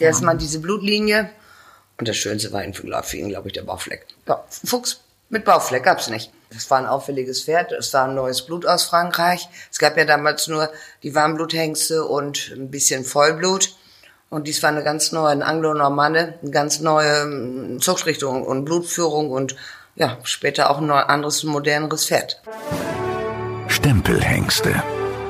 Erstmal diese Blutlinie. Und das Schönste war für ihn, glaube ich, der Baufleck. Ja, Fuchs mit Baufleck gab's nicht. Das war ein auffälliges Pferd. Es war ein neues Blut aus Frankreich. Es gab ja damals nur die Warmbluthengste und ein bisschen Vollblut. Und dies war eine ganz neue, Anglo-Normanne, eine ganz neue ähm, Zuchtrichtung und Blutführung und ja, später auch ein anderes, moderneres Pferd. Stempelhengste.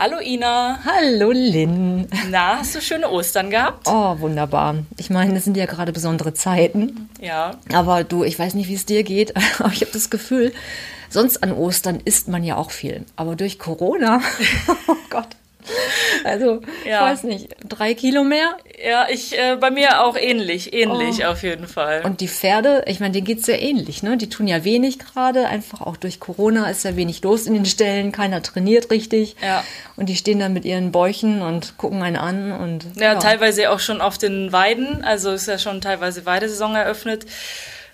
Hallo Ina. Hallo Lynn. Na, hast du schöne Ostern gehabt? Oh, wunderbar. Ich meine, es sind ja gerade besondere Zeiten. Ja. Aber du, ich weiß nicht, wie es dir geht, aber ich habe das Gefühl, sonst an Ostern isst man ja auch viel. Aber durch Corona, oh Gott, also, ja. ich weiß nicht, drei Kilo mehr? Ja, ich äh, bei mir auch ähnlich, ähnlich oh. auf jeden Fall. Und die Pferde, ich meine, denen geht's ja ähnlich, ne? Die tun ja wenig gerade, einfach auch durch Corona ist ja wenig los in den Ställen, keiner trainiert richtig. Ja. Und die stehen dann mit ihren Bäuchen und gucken einen an und. Ja, ja. teilweise auch schon auf den Weiden, also ist ja schon teilweise Weidesaison eröffnet.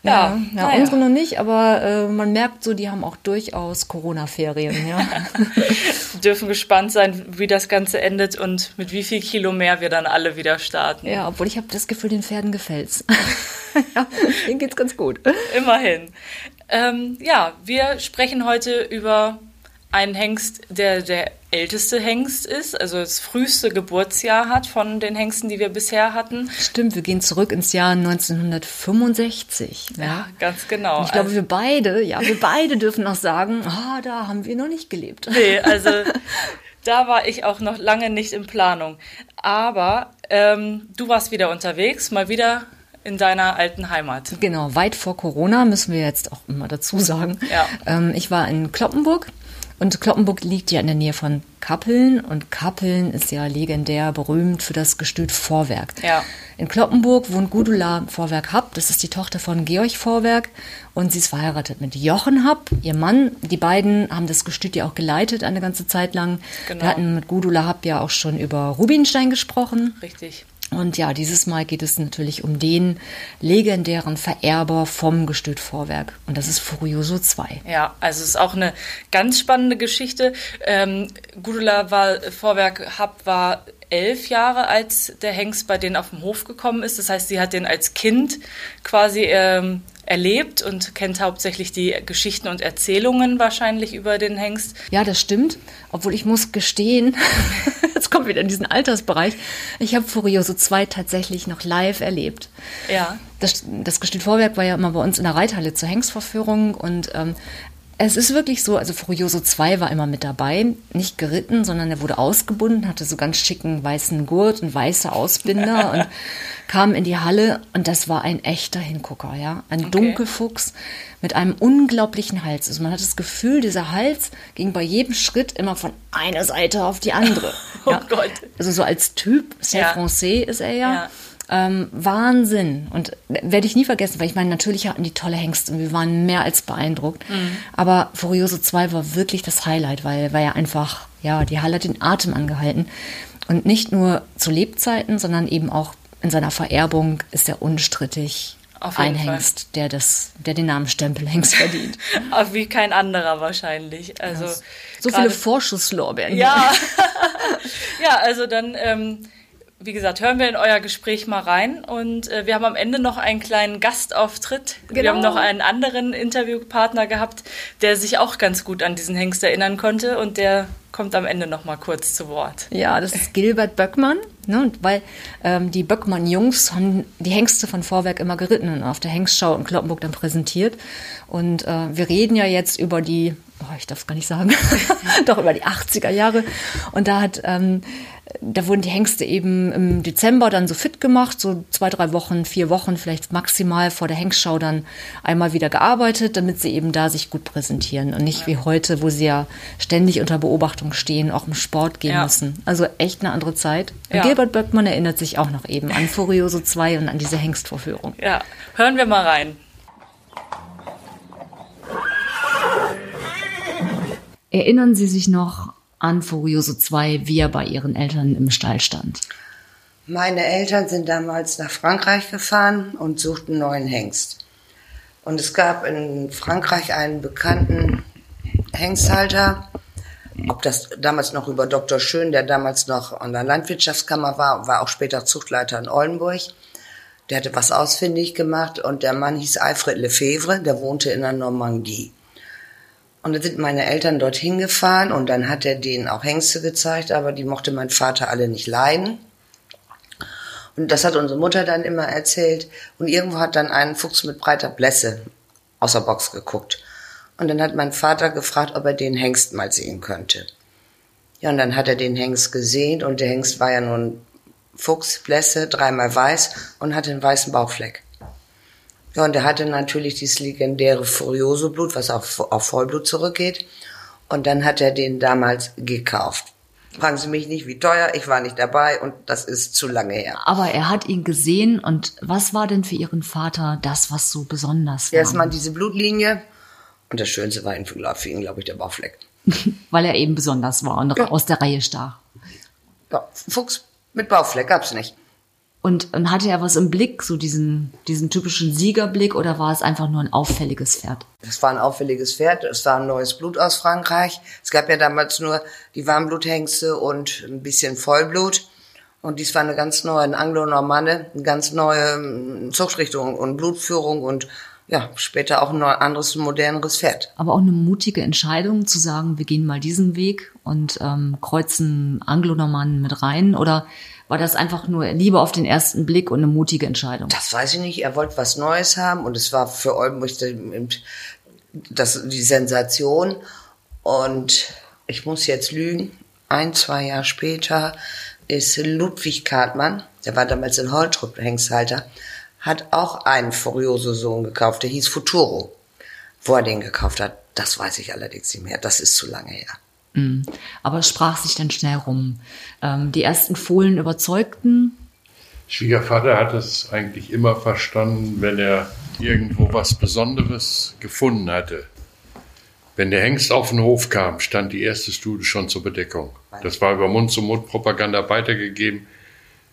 Ja, ja, ja unsere noch nicht, aber äh, man merkt so, die haben auch durchaus Corona-Ferien. Ja. dürfen gespannt sein, wie das Ganze endet und mit wie viel Kilo mehr wir dann alle wieder starten. Ja, obwohl ich habe das Gefühl, den Pferden gefällt's. ja, denen geht's ganz gut. Immerhin. Ähm, ja, wir sprechen heute über einen Hengst, der der älteste Hengst ist, also das früheste Geburtsjahr hat von den Hengsten, die wir bisher hatten. Stimmt, wir gehen zurück ins Jahr 1965. Ja, ja ganz genau. Und ich glaube, also, wir beide, ja, wir beide dürfen noch sagen, ah, da haben wir noch nicht gelebt. Nee, also da war ich auch noch lange nicht in Planung. Aber ähm, du warst wieder unterwegs, mal wieder in deiner alten Heimat. Genau, weit vor Corona müssen wir jetzt auch immer dazu sagen. Ja. Ähm, ich war in Kloppenburg und Kloppenburg liegt ja in der Nähe von Kappeln und Kappeln ist ja legendär berühmt für das Gestüt Vorwerk. Ja. In Kloppenburg wohnt Gudula Vorwerk Happ, das ist die Tochter von Georg Vorwerk und sie ist verheiratet mit Jochen Happ, ihr Mann. Die beiden haben das Gestüt ja auch geleitet eine ganze Zeit lang. Genau. Wir hatten mit Gudula Happ ja auch schon über Rubinstein gesprochen. Richtig. Und ja, dieses Mal geht es natürlich um den legendären Vererber vom Gestütvorwerk. Und das ist Furioso 2. Ja, also es ist auch eine ganz spannende Geschichte. Ähm, Gudula war, Vorwerk Hab war elf Jahre, als der Hengst bei denen auf dem Hof gekommen ist. Das heißt, sie hat den als Kind quasi ähm, erlebt und kennt hauptsächlich die Geschichten und Erzählungen wahrscheinlich über den Hengst. Ja, das stimmt. Obwohl ich muss gestehen, jetzt kommt wieder in diesen Altersbereich, ich habe Furioso 2 tatsächlich noch live erlebt. Ja. Das, das Gestüt Vorwerk war ja immer bei uns in der Reithalle zur Hengstverführung und ähm, es ist wirklich so, also Furioso 2 war immer mit dabei, nicht geritten, sondern er wurde ausgebunden, hatte so ganz schicken weißen Gurt und weiße Ausbinder und kam in die Halle und das war ein echter Hingucker, ja. Ein okay. Dunkelfuchs mit einem unglaublichen Hals. Also man hat das Gefühl, dieser Hals ging bei jedem Schritt immer von einer Seite auf die andere. oh ja. Gott. Also so als Typ, sehr ja. français ist er ja. ja. Ähm, Wahnsinn. Und werde ich nie vergessen, weil ich meine, natürlich hatten die tolle Hengste und wir waren mehr als beeindruckt. Mhm. Aber Furioso 2 war wirklich das Highlight, weil, weil er einfach, ja, die Halle hat den Atem angehalten. Und nicht nur zu Lebzeiten, sondern eben auch in seiner Vererbung ist er unstrittig ein Hengst, der, das, der den Namen Stempelhengst verdient. Aber wie kein anderer wahrscheinlich. Also so viele Vorschusslorbeeren. Ja, ja, also dann ähm, wie gesagt, hören wir in euer Gespräch mal rein. Und äh, wir haben am Ende noch einen kleinen Gastauftritt. Genau. Wir haben noch einen anderen Interviewpartner gehabt, der sich auch ganz gut an diesen Hengst erinnern konnte. Und der kommt am Ende noch mal kurz zu Wort. Ja, das ist Gilbert Böckmann. Ne, weil ähm, die Böckmann-Jungs haben die Hengste von Vorwerk immer geritten und auf der Hengstschau in Kloppenburg dann präsentiert. Und äh, wir reden ja jetzt über die oh, ich darf es gar nicht sagen, doch über die 80er Jahre. Und da hat, ähm, da wurden die Hengste eben im Dezember dann so fit gemacht, so zwei, drei Wochen, vier Wochen vielleicht maximal vor der Hengstschau dann einmal wieder gearbeitet, damit sie eben da sich gut präsentieren und nicht ja. wie heute, wo sie ja ständig unter Beobachtung stehen, auch im Sport gehen ja. müssen. Also echt eine andere Zeit. Ja. Gilbert Böckmann erinnert sich auch noch eben an Furioso 2 und an diese Hengstvorführung. Ja, hören wir mal rein. Erinnern Sie sich noch an Furioso 2, wie er bei Ihren Eltern im Stall stand? Meine Eltern sind damals nach Frankreich gefahren und suchten einen neuen Hengst. Und es gab in Frankreich einen bekannten Hengsthalter, ob das damals noch über Dr. Schön, der damals noch an der Landwirtschaftskammer war, war auch später Zuchtleiter in Oldenburg. Der hatte was ausfindig gemacht und der Mann hieß Alfred Lefebvre, der wohnte in der Normandie. Und dann sind meine Eltern dorthin gefahren und dann hat er denen auch Hengste gezeigt, aber die mochte mein Vater alle nicht leiden. Und das hat unsere Mutter dann immer erzählt. Und irgendwo hat dann ein Fuchs mit breiter Blässe aus der Box geguckt. Und dann hat mein Vater gefragt, ob er den Hengst mal sehen könnte. Ja, und dann hat er den Hengst gesehen und der Hengst war ja nun Fuchs, Blässe, dreimal weiß und hatte einen weißen Bauchfleck. Ja, und er hatte natürlich dieses legendäre Furioso-Blut, was auf, auf Vollblut zurückgeht. Und dann hat er den damals gekauft. Fragen Sie mich nicht, wie teuer, ich war nicht dabei und das ist zu lange her. Aber er hat ihn gesehen und was war denn für Ihren Vater das, was so besonders war? Erstmal diese Blutlinie und das Schönste war für ihn, glaube ich, der Bauchfleck. Weil er eben besonders war und ja. aus der Reihe stach. Ja, Fuchs mit Bauchfleck gab's nicht. Und, und hatte er was im Blick, so diesen, diesen typischen Siegerblick, oder war es einfach nur ein auffälliges Pferd? Es war ein auffälliges Pferd, es war ein neues Blut aus Frankreich. Es gab ja damals nur die Warmbluthengste und ein bisschen Vollblut. Und dies war eine ganz neue, ein Anglo-Normanne, eine ganz neue hm, Zuchtrichtung und Blutführung und ja, später auch ein anderes, moderneres Pferd. Aber auch eine mutige Entscheidung zu sagen, wir gehen mal diesen Weg und ähm, kreuzen Anglo-Normannen mit rein oder war das einfach nur Liebe auf den ersten Blick und eine mutige Entscheidung? Das weiß ich nicht. Er wollte was Neues haben und es war für Oldenburg das, die Sensation. Und ich muss jetzt lügen. Ein, zwei Jahre später ist Ludwig Kartmann, der war damals in Holtrup Hengsthalter, hat auch einen Furioso-Sohn gekauft, der hieß Futuro. Wo er den gekauft hat, das weiß ich allerdings nicht mehr. Das ist zu lange her. Mm. Aber es sprach sich dann schnell rum. Ähm, die ersten Fohlen überzeugten. Schwiegervater hat es eigentlich immer verstanden, wenn er irgendwo was Besonderes gefunden hatte. Wenn der Hengst auf den Hof kam, stand die erste Stute schon zur Bedeckung. Das war über Mund-zu-Mund-Propaganda weitergegeben.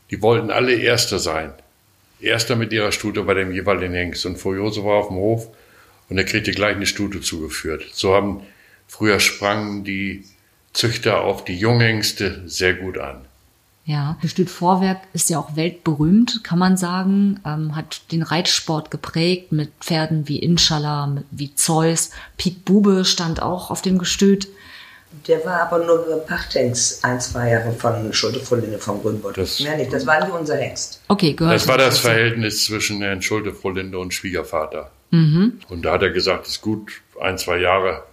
Die wollten alle Erster sein. Erster mit ihrer Stute bei dem jeweiligen Hengst. Und Furioso war auf dem Hof und er kriegte gleich eine Stute zugeführt. So haben früher sprangen die Züchter auf die Junghengste sehr gut an. Ja, Gestüt Vorwerk ist ja auch weltberühmt, kann man sagen, ähm, hat den Reitsport geprägt mit Pferden wie Inshallah, wie Zeus. Piet Bube stand auch auf dem Gestüt. Der war aber nur Pachthengst ein, zwei Jahre von Schulte-Frohlinde vom Grünbeutel. Das, Mehr nicht, das war nicht unser Hengst. Okay, gehört. Das war das Verhältnis zwischen Herrn Schulte-Frohlinde und Schwiegervater. Mhm. Und da hat er gesagt, ist gut, ein, zwei Jahre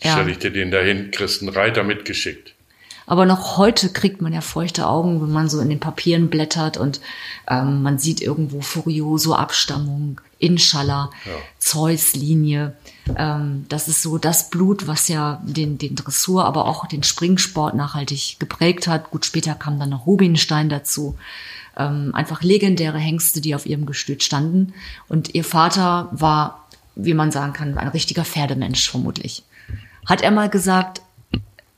ja. Stell ich dir den dahin, kriegst einen Reiter mitgeschickt. Aber noch heute kriegt man ja feuchte Augen, wenn man so in den Papieren blättert und ähm, man sieht irgendwo Furioso Abstammung, Inshallah, ja. Zeus-Linie. Ähm, das ist so das Blut, was ja den, den Dressur, aber auch den Springsport nachhaltig geprägt hat. Gut, später kam dann noch Rubinstein dazu. Ähm, einfach legendäre Hengste, die auf ihrem Gestüt standen. Und ihr Vater war, wie man sagen kann, ein richtiger Pferdemensch vermutlich. Hat er mal gesagt,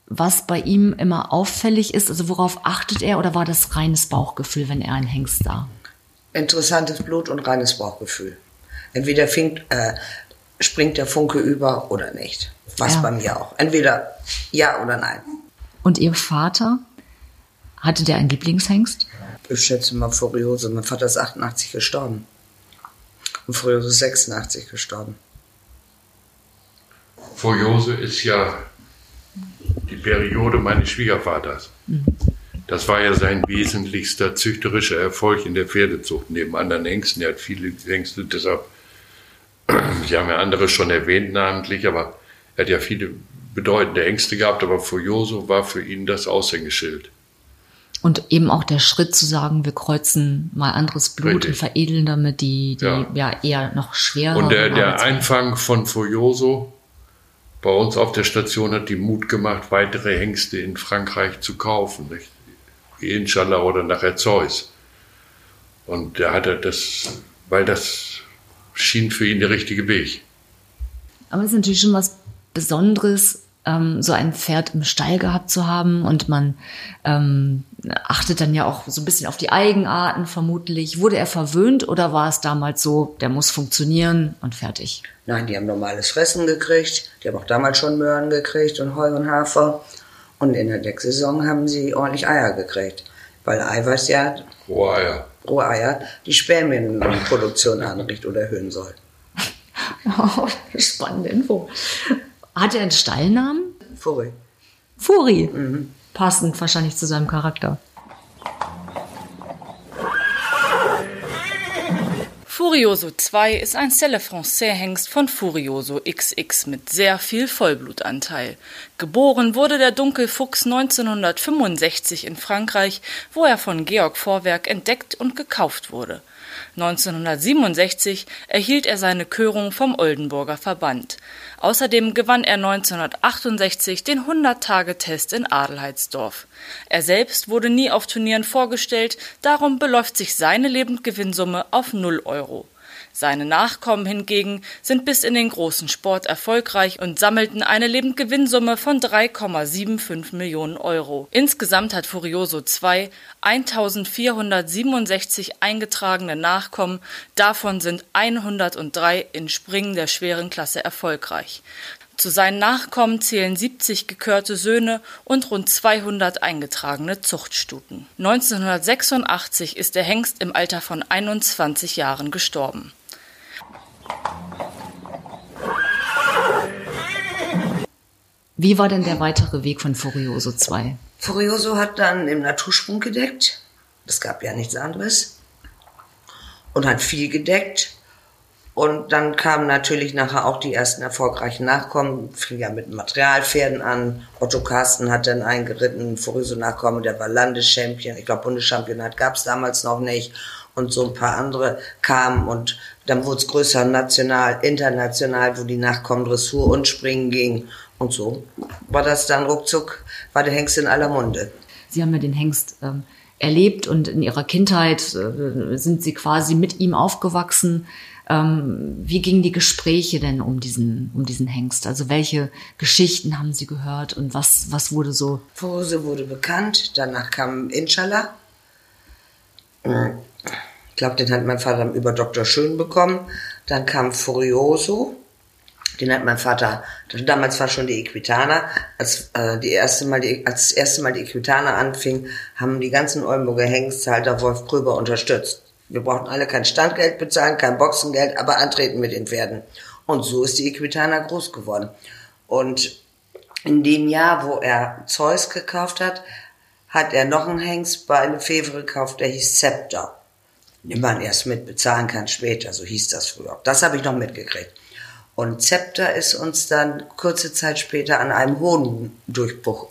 was bei ihm immer auffällig ist? Also worauf achtet er oder war das reines Bauchgefühl, wenn er einen Hengst sah? Interessantes Blut und reines Bauchgefühl. Entweder fängt, äh, springt der Funke über oder nicht. Was ja. bei mir auch. Entweder ja oder nein. Und Ihr Vater? Hatte der einen Lieblingshengst? Ich schätze mal Furiose. Mein Vater ist 88 gestorben. Und Furiose ist 86 gestorben. Furiose ist ja die Periode meines Schwiegervaters. Das war ja sein wesentlichster züchterischer Erfolg in der Pferdezucht, neben anderen Ängsten. Er hat viele Ängste, deshalb, Sie haben ja andere schon erwähnt namentlich, aber er hat ja viele bedeutende Hengste gehabt, aber Furioso war für ihn das Aushängeschild. Und eben auch der Schritt zu sagen, wir kreuzen mal anderes Blut Richtig. und veredeln damit die, die ja. Ja. eher noch schwerer. Und der, der Einfang von Furioso bei uns auf der Station hat die Mut gemacht, weitere Hengste in Frankreich zu kaufen. Nicht? Inshallah oder nachher Zeus. Und der hatte das, weil das schien für ihn der richtige Weg. Aber es ist natürlich schon was Besonderes, ähm, so ein Pferd im Stall gehabt zu haben und man ähm, achtet dann ja auch so ein bisschen auf die Eigenarten vermutlich. Wurde er verwöhnt oder war es damals so, der muss funktionieren und fertig? Nein, die haben normales Fressen gekriegt. Die haben auch damals schon Möhren gekriegt und Heu und Hafer. Und in der Decksaison haben sie ordentlich Eier gekriegt. Weil Eiweiß ja, Rohe Eier. rohe Eier, die Spermienproduktion anregt oder erhöhen soll. Oh, spannende Info. Hat er einen Stallnamen? Furry. Furi. Passend wahrscheinlich zu seinem Charakter. Furioso 2 ist ein Selle Français Hengst von Furioso XX mit sehr viel Vollblutanteil. Geboren wurde der Dunkelfuchs 1965 in Frankreich, wo er von Georg Vorwerk entdeckt und gekauft wurde. 1967 erhielt er seine Körung vom Oldenburger Verband. Außerdem gewann er 1968 den 100-Tage-Test in Adelheidsdorf. Er selbst wurde nie auf Turnieren vorgestellt, darum beläuft sich seine Lebendgewinnsumme auf 0 Euro. Seine Nachkommen hingegen sind bis in den großen Sport erfolgreich und sammelten eine Lebendgewinnsumme von 3,75 Millionen Euro. Insgesamt hat Furioso 2 1467 eingetragene Nachkommen, davon sind 103 in Springen der schweren Klasse erfolgreich. Zu seinen Nachkommen zählen 70 gekörte Söhne und rund 200 eingetragene Zuchtstuten. 1986 ist der Hengst im Alter von 21 Jahren gestorben. Wie war denn der weitere Weg von Furioso 2? Furioso hat dann im Natursprung gedeckt. Es gab ja nichts anderes. Und hat viel gedeckt. Und dann kamen natürlich nachher auch die ersten erfolgreichen Nachkommen. Fing ja mit Materialpferden an. Otto Carsten hat dann eingeritten, Furioso Nachkommen, der war Landeschampion. Ich glaube, Bundeschampionat gab es damals noch nicht. Und so ein paar andere kamen und dann wurde es größer, national, international, wo die Nachkommen Dressur und Springen ging. Und so war das dann ruckzuck, war der Hengst in aller Munde. Sie haben ja den Hengst ähm, erlebt und in ihrer Kindheit äh, sind sie quasi mit ihm aufgewachsen. Ähm, wie gingen die Gespräche denn um diesen, um diesen Hengst? Also welche Geschichten haben Sie gehört und was, was wurde so? Furose wurde bekannt, danach kam Inshallah. Ich glaube, den hat mein Vater über Dr. Schön bekommen. Dann kam Furioso. Den hat mein Vater, damals war schon die Equitana, als, äh, die erste Mal die, als das erste Mal die Equitana anfing, haben die ganzen Oldenburger Hengsthalter Wolf Kröber unterstützt. Wir brauchten alle kein Standgeld bezahlen, kein Boxengeld, aber antreten mit den Pferden. Und so ist die Equitana groß geworden. Und in dem Jahr, wo er Zeus gekauft hat, hat er noch einen Hengst bei einem Lefevre gekauft, der hieß Scepter. Den man erst mit bezahlen kann später, so hieß das früher. Das habe ich noch mitgekriegt. Und Scepter ist uns dann kurze Zeit später an einem Hodendurchbruch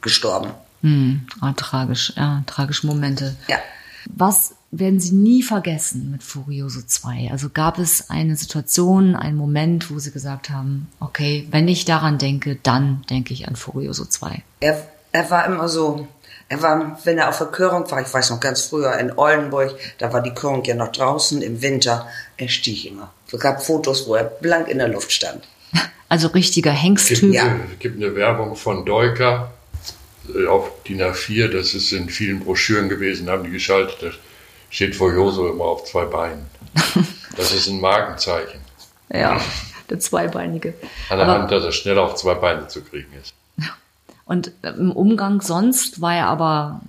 gestorben. Hm, ah, tragisch, ja, tragische Momente. Ja. Was werden Sie nie vergessen mit Furioso 2? Also gab es eine Situation, einen Moment, wo Sie gesagt haben, okay, wenn ich daran denke, dann denke ich an Furioso 2. Er, er war immer so, er war, wenn er auf der Körung war, ich weiß noch ganz früher in Oldenburg, da war die Körung ja noch draußen im Winter, er stieg immer. Es gab Fotos, wo er blank in der Luft stand. Also richtiger Es Hengsttyp. gibt, Ja. eine, es gibt eine Werbung von Deuker äh, auf DIN A4, das ist in vielen Broschüren gewesen, haben die geschaltet, da steht Furioso immer auf zwei Beinen. Das ist ein Markenzeichen. Ja, der Zweibeinige. An der Aber- Hand, dass er schnell auf zwei Beine zu kriegen ist. Und im Umgang sonst war er aber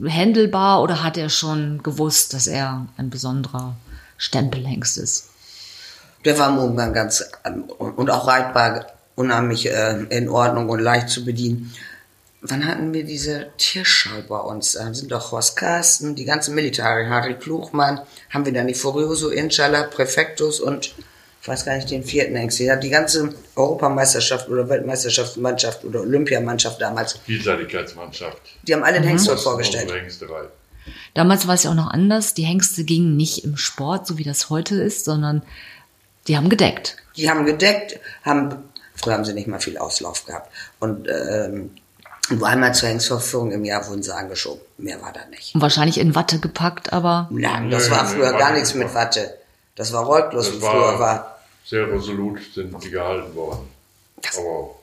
händelbar oder hat er schon gewusst, dass er ein besonderer Stempelhengst ist? Der war im Umgang ganz, ähm, und auch reitbar, unheimlich äh, in Ordnung und leicht zu bedienen. Wann hatten wir diese Tierschau bei uns? Da sind doch Horst Carsten, die ganze Militare, Harry Kluchmann, haben wir dann die Furioso, Inshallah, Präfektus und ich weiß gar nicht, den vierten Hengst. Der hat die ganze Europameisterschaft oder Weltmeisterschaftsmannschaft oder Olympiamannschaft damals. Vielseitigkeitsmannschaft. Die haben alle den Hengst dort ist vorgestellt. Damals war es ja auch noch anders. Die Hengste gingen nicht im Sport, so wie das heute ist, sondern die haben gedeckt. Die haben gedeckt, haben, früher haben sie nicht mal viel Auslauf gehabt. Und ähm, nur einmal zur Hengstverführung im Jahr wurden sie angeschoben. Mehr war da nicht. Und wahrscheinlich in Watte gepackt, aber Nein, das Nö, war früher Watte gar nichts mit. Watte. Das war Reutlos, wie früher war. Sehr resolut sind die gehalten worden. Aber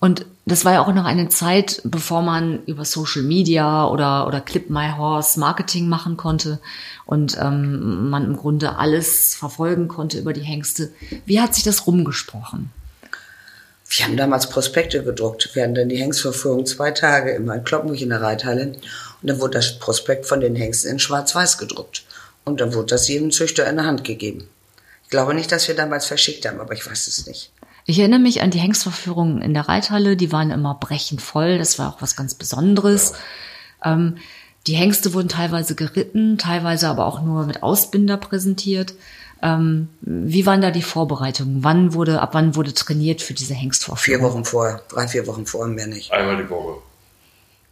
Und das war ja auch noch eine Zeit, bevor man über Social Media oder, oder Clip My Horse Marketing machen konnte und ähm, man im Grunde alles verfolgen konnte über die Hengste. Wie hat sich das rumgesprochen? Wir haben damals Prospekte gedruckt. Wir hatten dann die Hengstverführung zwei Tage immer in Kloppenburg in der Reithalle. Und dann wurde das Prospekt von den Hengsten in schwarz-weiß gedruckt. Und dann wurde das jedem Züchter in der Hand gegeben. Ich glaube nicht, dass wir damals verschickt haben, aber ich weiß es nicht. Ich erinnere mich an die Hengstverführungen in der Reithalle, die waren immer brechend voll, das war auch was ganz Besonderes. Ähm, die Hengste wurden teilweise geritten, teilweise aber auch nur mit Ausbinder präsentiert. Ähm, wie waren da die Vorbereitungen? Wann wurde, ab wann wurde trainiert für diese Vier Hengstvorführung? Wochen vorher, drei, vier Wochen vorher, mehr nicht. einmal die Woche.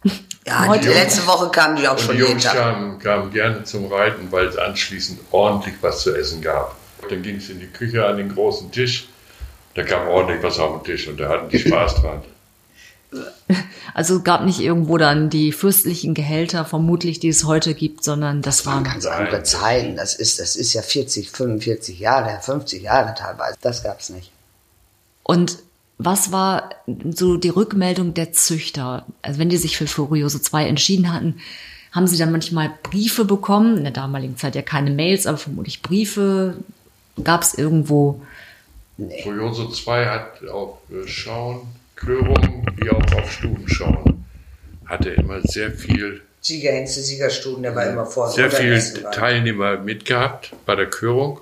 Ja, Heute- die letzte Woche kamen die auch Und schon die jeden Jungs Tag. kamen, kamen gerne zum Reiten, weil es anschließend ordentlich was zu essen gab. Dann ging es in die Küche an den großen Tisch. Da kam ordentlich was auf den Tisch und da hatten die Spaß dran. Also gab nicht irgendwo dann die fürstlichen Gehälter, vermutlich, die es heute gibt, sondern das waren Ganz andere Zeiten. Das ist, das ist ja 40, 45 Jahre, 50 Jahre teilweise. Das gab's nicht. Und was war so die Rückmeldung der Züchter? Also wenn die sich für Furioso 2 entschieden hatten, haben sie dann manchmal Briefe bekommen? In der damaligen Zeit ja keine Mails, aber vermutlich Briefe. Gab es irgendwo? Furioso 2 hat auf äh, Schauen, Klörungen wie auch auf Studenschauen, hatte immer sehr viel, Siegerhengste, Siegerstuden, der war immer vor. sehr unter viel Essen war. Teilnehmer mitgehabt bei der Körung.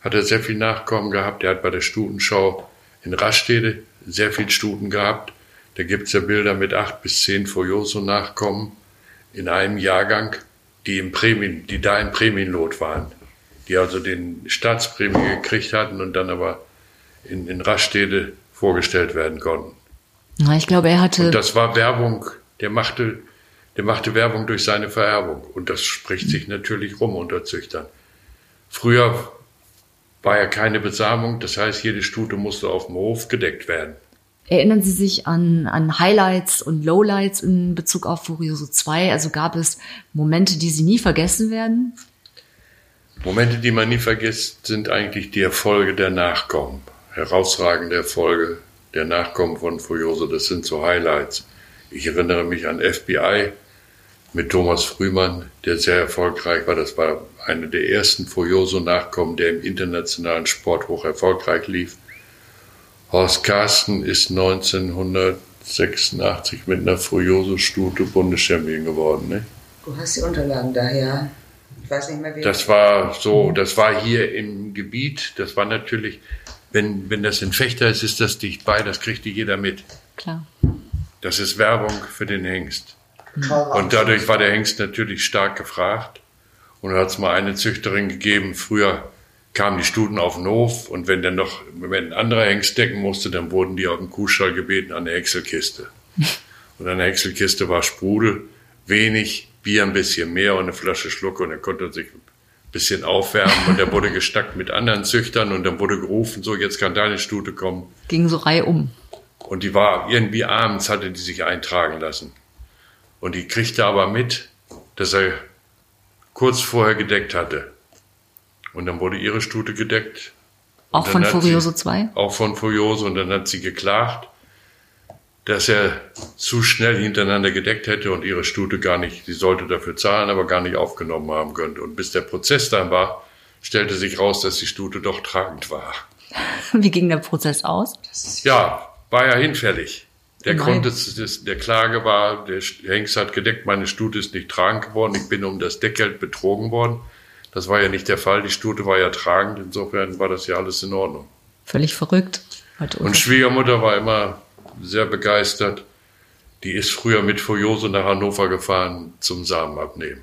Hat er sehr viel Nachkommen gehabt. Er hat bei der Studenschau in Rastede sehr viel Studen gehabt. Da gibt es ja Bilder mit acht bis zehn Furioso-Nachkommen in einem Jahrgang, die, im Prämien, die da im Prämienlot waren. Die also den Staatsprämie gekriegt hatten und dann aber in, in Rastede vorgestellt werden konnten. Na, ich glaube, er hatte. Und das war Werbung, der machte, der machte Werbung durch seine Vererbung. Und das spricht sich natürlich rum unter Züchtern. Früher war ja keine Besamung, das heißt, jede Stute musste auf dem Hof gedeckt werden. Erinnern Sie sich an, an Highlights und Lowlights in Bezug auf Furioso 2? Also gab es Momente, die Sie nie vergessen werden? Momente, die man nie vergisst, sind eigentlich die Erfolge der Nachkommen. Herausragende Erfolge der Nachkommen von Furioso, das sind so Highlights. Ich erinnere mich an FBI mit Thomas Frühmann, der sehr erfolgreich war. Das war einer der ersten Furioso-Nachkommen, der im internationalen Sport hoch erfolgreich lief. Horst Carsten ist 1986 mit einer Furioso-Stute Bundeschampion geworden. Ne? Du hast die Unterlagen daher. Ich weiß nicht mehr, wie. Das war so, das war hier im Gebiet, das war natürlich, wenn, wenn das ein Fechter ist, ist das dicht bei, das kriegte jeder mit. Klar. Das ist Werbung für den Hengst. Toll Und dadurch war der Hengst natürlich stark gefragt. Und da hat es mal eine Züchterin gegeben, früher kamen die Stuten auf den Hof und wenn dann noch, wenn ein anderer Hengst decken musste, dann wurden die auf den Kuhstall gebeten an der Häckselkiste. Und an der Häckselkiste war Sprudel, wenig, Bier ein bisschen mehr und eine Flasche Schluck und er konnte sich ein bisschen aufwärmen und er wurde gestackt mit anderen Züchtern und dann wurde gerufen, so jetzt kann deine Stute kommen. Ging so reihum. Und die war irgendwie abends, hatte die sich eintragen lassen. Und die kriegte aber mit, dass er kurz vorher gedeckt hatte. Und dann wurde ihre Stute gedeckt. Auch von Furioso sie, 2? Auch von Furioso. Und dann hat sie geklagt, dass er zu schnell hintereinander gedeckt hätte und ihre Stute gar nicht, sie sollte dafür zahlen, aber gar nicht aufgenommen haben könnte. Und bis der Prozess dann war, stellte sich raus, dass die Stute doch tragend war. Wie ging der Prozess aus? Ja, war ja hinfällig. Der Nein. Grund des, des, der Klage war, der Hengst hat gedeckt, meine Stute ist nicht tragend geworden, ich bin um das Deckgeld betrogen worden. Das war ja nicht der Fall, die Stute war ja tragend, insofern war das ja alles in Ordnung. Völlig verrückt. Und Schwiegermutter war immer sehr begeistert. Die ist früher mit Furioso nach Hannover gefahren zum Samen abnehmen.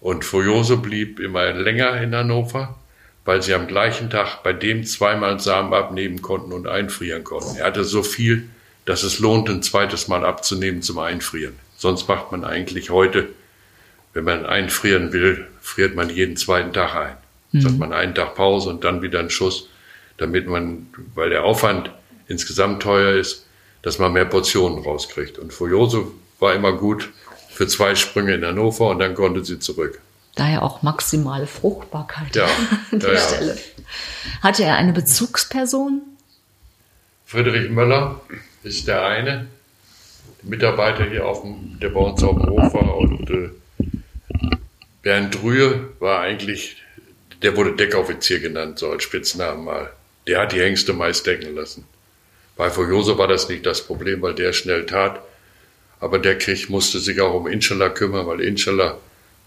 Und Furioso blieb immer länger in Hannover, weil sie am gleichen Tag bei dem zweimal Samen abnehmen konnten und einfrieren konnten. Er hatte so viel, dass es lohnt, ein zweites Mal abzunehmen zum Einfrieren. Sonst macht man eigentlich heute, wenn man einfrieren will, friert man jeden zweiten Tag ein. Mhm. Sagt man einen Tag Pause und dann wieder einen Schuss, damit man, weil der Aufwand insgesamt teuer ist, dass man mehr Portionen rauskriegt. Und Furioso war immer gut für zwei Sprünge in Hannover und dann konnte sie zurück. Daher auch maximale Fruchtbarkeit ja, an der ja, Stelle. Hatte er eine Bezugsperson? Friedrich Möller ist der eine Mitarbeiter hier auf dem, der bei uns auf dem Hof war und äh, Bernd Rühe war eigentlich, der wurde Deckoffizier genannt, so als Spitznamen mal. Der hat die Hengste meist decken lassen. Bei Furioso war das nicht das Problem, weil der schnell tat. Aber der Krieg musste sich auch um Inshallah kümmern, weil Inshallah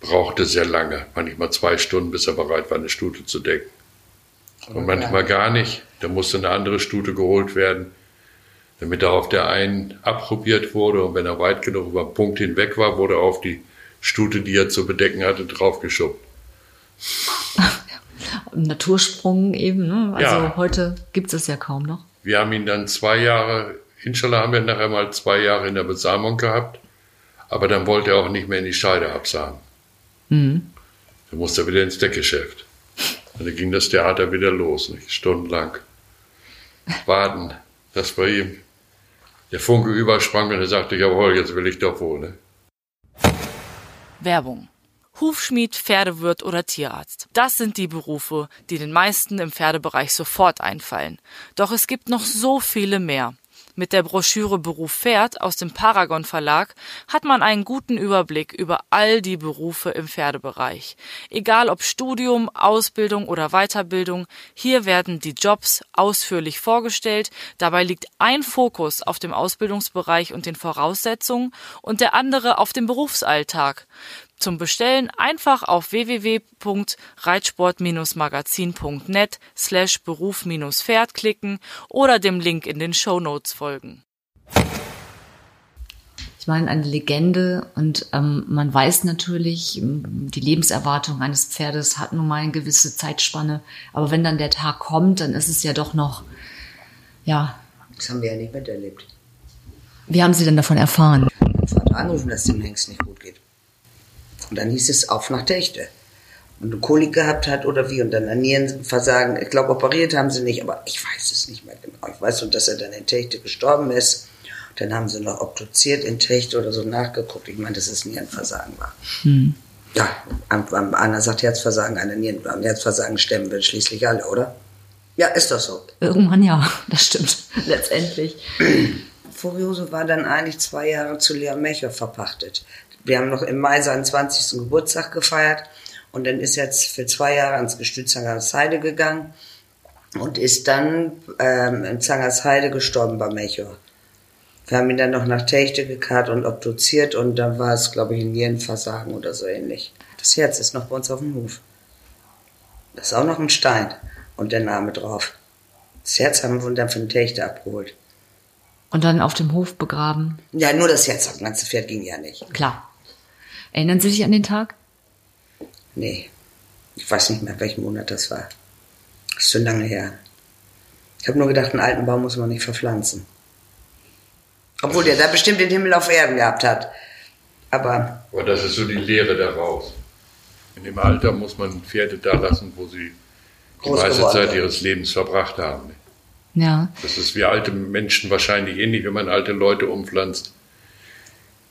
brauchte sehr lange, manchmal zwei Stunden, bis er bereit war, eine Stute zu decken. Und manchmal gar nicht. Da musste eine andere Stute geholt werden, damit er auf der einen abprobiert wurde. Und wenn er weit genug über den Punkt hinweg war, wurde er auf die Stute, die er zu bedecken hatte, draufgeschubbt. Natursprung eben, ne? Also Ja. heute gibt es ja kaum noch. Wir haben ihn dann zwei Jahre, inshallah haben wir nachher mal zwei Jahre in der Besamung gehabt, aber dann wollte er auch nicht mehr in die Scheide absamen. Mhm. Dann musste er wieder ins Deckgeschäft. Und dann ging das Theater wieder los, nicht? stundenlang. Warten, dass bei ihm der Funke übersprang und er sagte, jawohl, jetzt will ich doch wohl. Ne? Werbung. Hufschmied, Pferdewirt oder Tierarzt. Das sind die Berufe, die den meisten im Pferdebereich sofort einfallen. Doch es gibt noch so viele mehr. Mit der Broschüre Beruf Pferd aus dem Paragon Verlag hat man einen guten Überblick über all die Berufe im Pferdebereich. Egal ob Studium, Ausbildung oder Weiterbildung, hier werden die Jobs ausführlich vorgestellt. Dabei liegt ein Fokus auf dem Ausbildungsbereich und den Voraussetzungen und der andere auf dem Berufsalltag. Zum Bestellen einfach auf www.reitsport-magazin.net slash Beruf-Pferd klicken oder dem Link in den Shownotes folgen. Ich meine, eine Legende und ähm, man weiß natürlich, die Lebenserwartung eines Pferdes hat nun mal eine gewisse Zeitspanne. Aber wenn dann der Tag kommt, dann ist es ja doch noch, ja, Das haben wir ja nicht miterlebt. wie haben Sie denn davon erfahren? Vater angerufen, dass es dem Hengst nicht gut geht. Und dann hieß es auf nach Techte. Und eine Kolik gehabt hat oder wie und dann ein Nierenversagen. Ich glaube, operiert haben sie nicht, aber ich weiß es nicht mehr genau. Ich weiß nur, dass er dann in Techte gestorben ist. Dann haben sie noch obduziert in Techte oder so nachgeguckt. Ich meine, dass es Nierenversagen war. Ja, am- am- einer sagt Herzversagen, einer Nieren. Am Herzversagen sterben wir schließlich alle, oder? Ja, ist doch so. Irgendwann ja, das stimmt. Letztendlich. Furioso war dann eigentlich zwei Jahre zu Lea Mecher verpachtet. Wir haben noch im Mai seinen 20. Geburtstag gefeiert und dann ist er jetzt für zwei Jahre ans Gestüt Zangersheide gegangen und ist dann ähm, in Zangersheide gestorben bei Melchior. Wir haben ihn dann noch nach Techte gekarrt und obduziert und dann war es, glaube ich, ein Nierenversagen oder so ähnlich. Das Herz ist noch bei uns auf dem Hof. Das ist auch noch ein Stein und der Name drauf. Das Herz haben wir dann von Techte abgeholt. Und dann auf dem Hof begraben. Ja, nur das Herz, das ganze Pferd ging ja nicht. Klar. Erinnern Sie sich an den Tag? Nee, ich weiß nicht mehr, welchen Monat das war. Das ist schon lange her. Ich habe nur gedacht, einen alten Baum muss man nicht verpflanzen. Obwohl der da bestimmt den Himmel auf Erden gehabt hat. Aber Aber das ist so die Lehre daraus. In dem Alter muss man Pferde da lassen, wo sie die meiste Zeit ihres Lebens verbracht haben. Ja. Das ist wie alte Menschen wahrscheinlich ähnlich, wenn man alte Leute umpflanzt,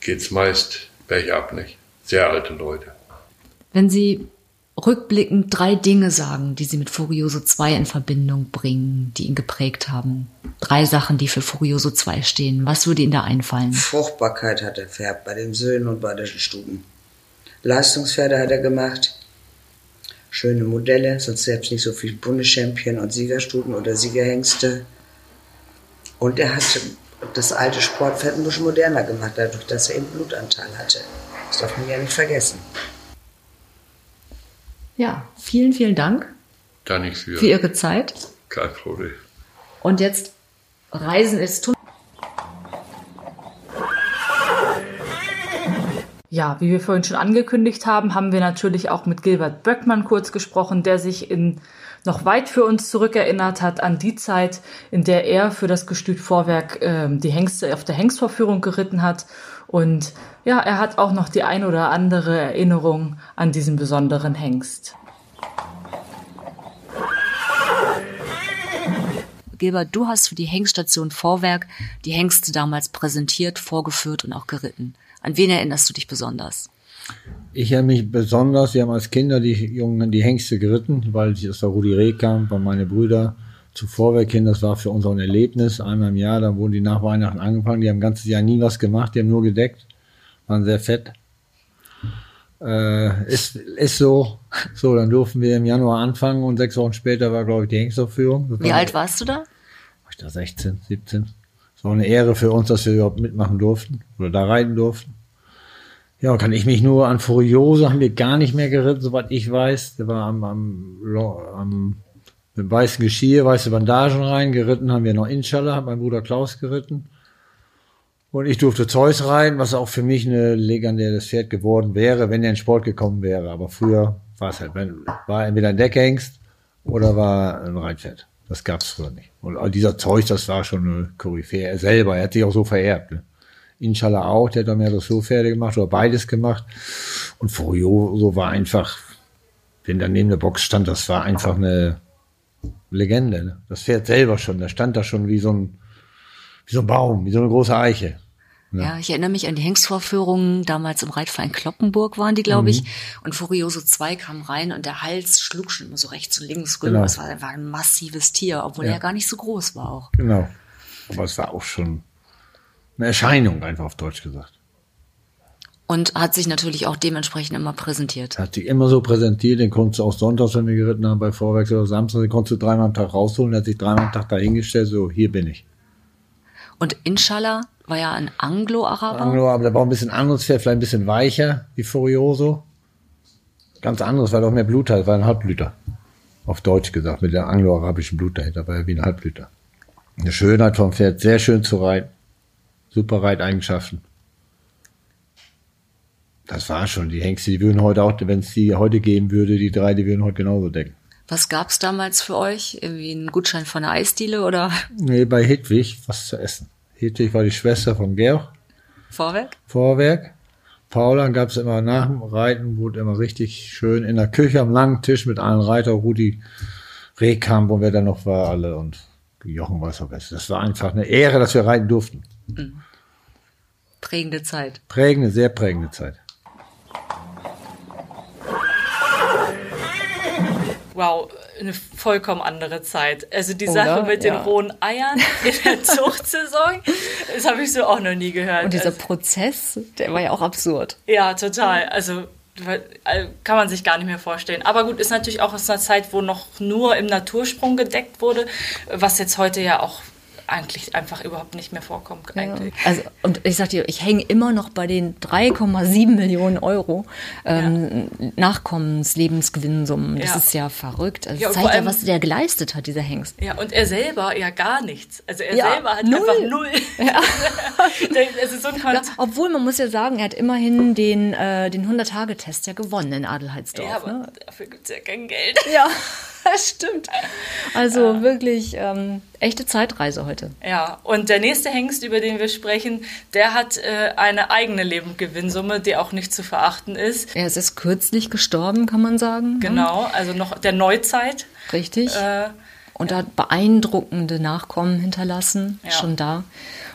geht's meist bergab, nicht? Sehr alte Leute. Wenn Sie rückblickend drei Dinge sagen, die Sie mit Furioso 2 in Verbindung bringen, die ihn geprägt haben. Drei Sachen, die für Furioso 2 stehen. Was würde Ihnen da einfallen? Fruchtbarkeit hat er färbt bei den Söhnen und bei den Stuben. Leistungspferde hat er gemacht. Schöne Modelle, sonst selbst nicht so viel Bundeschampion und Siegerstuten oder Siegerhengste. Und er hat das alte Sportpferd ein bisschen moderner gemacht, dadurch, dass er eben Blutanteil hatte. Das darf man ja nicht vergessen. Ja, vielen, vielen Dank Da nicht für. für Ihre Zeit. Kein Problem. Und jetzt Reisen ist tun. Ja, wie wir vorhin schon angekündigt haben, haben wir natürlich auch mit Gilbert Böckmann kurz gesprochen, der sich in noch weit für uns zurückerinnert hat an die Zeit, in der er für das Gestüt Vorwerk äh, die Hengste auf der Hengstvorführung geritten hat. Und ja, er hat auch noch die ein oder andere Erinnerung an diesen besonderen Hengst. Gilbert, du hast für die Hengststation Vorwerk die Hengste damals präsentiert, vorgeführt und auch geritten. An wen erinnerst du dich besonders? Ich erinnere mich besonders, wir haben als Kinder die Jungen die Hengste geritten, weil ich aus der Rudi Rehkamp bei meine Brüder zu Vorwerk hin, das war für uns auch ein Erlebnis, einmal im Jahr, da wurden die nach Weihnachten angefangen, die haben ganzes Jahr nie was gemacht, die haben nur gedeckt, waren sehr fett. Äh, ist, ist so. So, dann durften wir im Januar anfangen und sechs Wochen später war, glaube ich, die Hengstaufführung. Wie alt warst du da? War ich da 16, 17. Es war eine Ehre für uns, dass wir überhaupt mitmachen durften oder da reiten durften. Ja, kann ich mich nur an Furioso haben wir gar nicht mehr geritten, soweit ich weiß. Der war am, am, am mit weißen Geschirr, weiße Bandagen rein. Geritten haben wir noch Inshallah, hat mein Bruder Klaus geritten. Und ich durfte Zeus rein, was auch für mich eine legendäres Pferd geworden wäre, wenn er in Sport gekommen wäre. Aber früher war es halt, war entweder ein Deckhengst oder war ein Reitpferd. Das gab's früher nicht. Und dieser Zeus, das war schon eine Koryphäe. Er selber, er hat sich auch so vererbt. Ne? Inshallah auch, der hat dann mehr das so Pferde gemacht oder beides gemacht. Und Furioso war einfach, wenn da neben der Box stand, das war einfach eine Legende. Ne? Das Pferd selber schon, da stand da schon wie so ein, wie so ein Baum, wie so eine große Eiche. Ja. ja, ich erinnere mich an die Hengstvorführungen. Damals im Reitverein Kloppenburg waren die, glaube ich. Mhm. Und Furioso 2 kam rein und der Hals schlug schon immer so rechts und links rüber. Genau. Es war einfach ein massives Tier, obwohl ja. er gar nicht so groß war auch. Genau. Aber es war auch schon eine Erscheinung, einfach auf Deutsch gesagt. Und hat sich natürlich auch dementsprechend immer präsentiert. Hat sich immer so präsentiert, den konntest du auch sonntags, wenn wir geritten haben, bei Vorwärts oder Samstag, den konntest du dreimal am Tag rausholen, der hat sich dreimal am Tag dahingestellt, so, hier bin ich. Und Inshallah war ja ein Anglo-Araber. Anglo, aber der war ein bisschen anderes Pferd, vielleicht ein bisschen weicher, wie Furioso. Ganz anderes, weil er auch mehr Blut hat, war ein Halbblüter. Auf Deutsch gesagt, mit der anglo-arabischen Blut dahinter, war er wie ein Halbblüter. Eine Schönheit vom Pferd, sehr schön zu reiten. Super Reiteigenschaften. Das war schon. Die Hengste, die würden heute auch, wenn es die heute geben würde, die drei, die würden heute genauso decken. Was gab's damals für euch? Irgendwie einen Gutschein von der Eisdiele oder? Nee, bei Hedwig was zu essen. Hedwig war die Schwester von Georg. Vorwerk? Vorwerk. Paula gab's immer nach dem Reiten, wurde immer richtig schön in der Küche am langen Tisch mit allen Reiter, Rudi Rehkamp und wer da noch war, alle und Jochen weiß auch besser. Das war einfach eine Ehre, dass wir reiten durften. Mhm. Prägende Zeit. Prägende, sehr prägende Zeit. Wow, eine vollkommen andere Zeit. Also die Oder? Sache mit den ja. rohen Eiern in der Zuchtsaison, das habe ich so auch noch nie gehört. Und dieser also, Prozess, der war ja auch absurd. Ja, total. Also kann man sich gar nicht mehr vorstellen. Aber gut, ist natürlich auch aus einer Zeit, wo noch nur im Natursprung gedeckt wurde, was jetzt heute ja auch eigentlich einfach überhaupt nicht mehr vorkommt. Ja. Also, und ich sag dir, ich hänge immer noch bei den 3,7 Millionen Euro ähm, ja. Nachkommenslebensgewinnsummen. Das ja. ist ja verrückt. Also ja, zeigt allem, ja, was der geleistet hat, dieser Hengst. Ja, und er selber ja gar nichts. Also er selber hat null. einfach null. Ja. so obwohl, man muss ja sagen, er hat immerhin den, äh, den 100-Tage-Test ja gewonnen in Adelheidsdorf. Ja, aber ne? dafür gibt es ja kein Geld. Ja. Stimmt. Also wirklich ähm, echte Zeitreise heute. Ja, und der nächste Hengst, über den wir sprechen, der hat äh, eine eigene Lebendgewinnsumme, die auch nicht zu verachten ist. Er ist erst kürzlich gestorben, kann man sagen. Ne? Genau, also noch der Neuzeit. Richtig. Äh, und er hat beeindruckende Nachkommen hinterlassen, ja. schon da.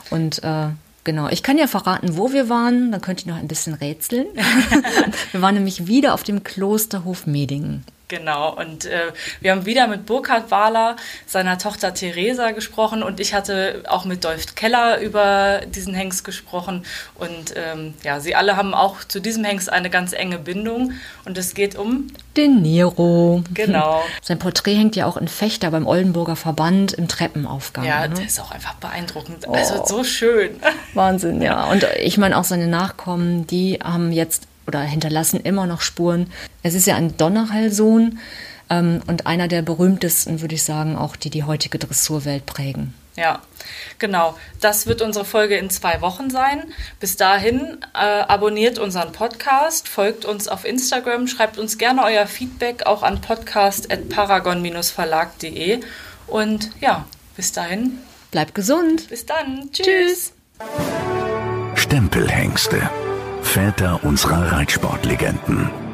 Und äh, Genau, ich kann ja verraten, wo wir waren, dann könnt ihr noch ein bisschen rätseln. wir waren nämlich wieder auf dem Klosterhof Medingen. Genau, und äh, wir haben wieder mit Burkhard Wahler, seiner Tochter Theresa gesprochen und ich hatte auch mit Dolph Keller über diesen Hengst gesprochen und ähm, ja, sie alle haben auch zu diesem Hengst eine ganz enge Bindung und es geht um den Nero. Genau. Sein Porträt hängt ja auch in Fechter beim Oldenburger Verband im Treppenaufgang. Ja, ne? der ist auch einfach beeindruckend. Oh. Also so schön. Wahnsinn, ja. Und ich meine auch seine Nachkommen, die haben jetzt oder hinterlassen immer noch Spuren. Es ist ja ein Donnerhall-Sohn ähm, und einer der berühmtesten, würde ich sagen, auch die die heutige Dressurwelt prägen. Ja, genau. Das wird unsere Folge in zwei Wochen sein. Bis dahin äh, abonniert unseren Podcast, folgt uns auf Instagram, schreibt uns gerne euer Feedback auch an podcast.paragon-verlag.de. Und ja, bis dahin. Bleibt gesund. Bis dann. Tschüss. Stempelhengste. Väter unserer Reitsportlegenden.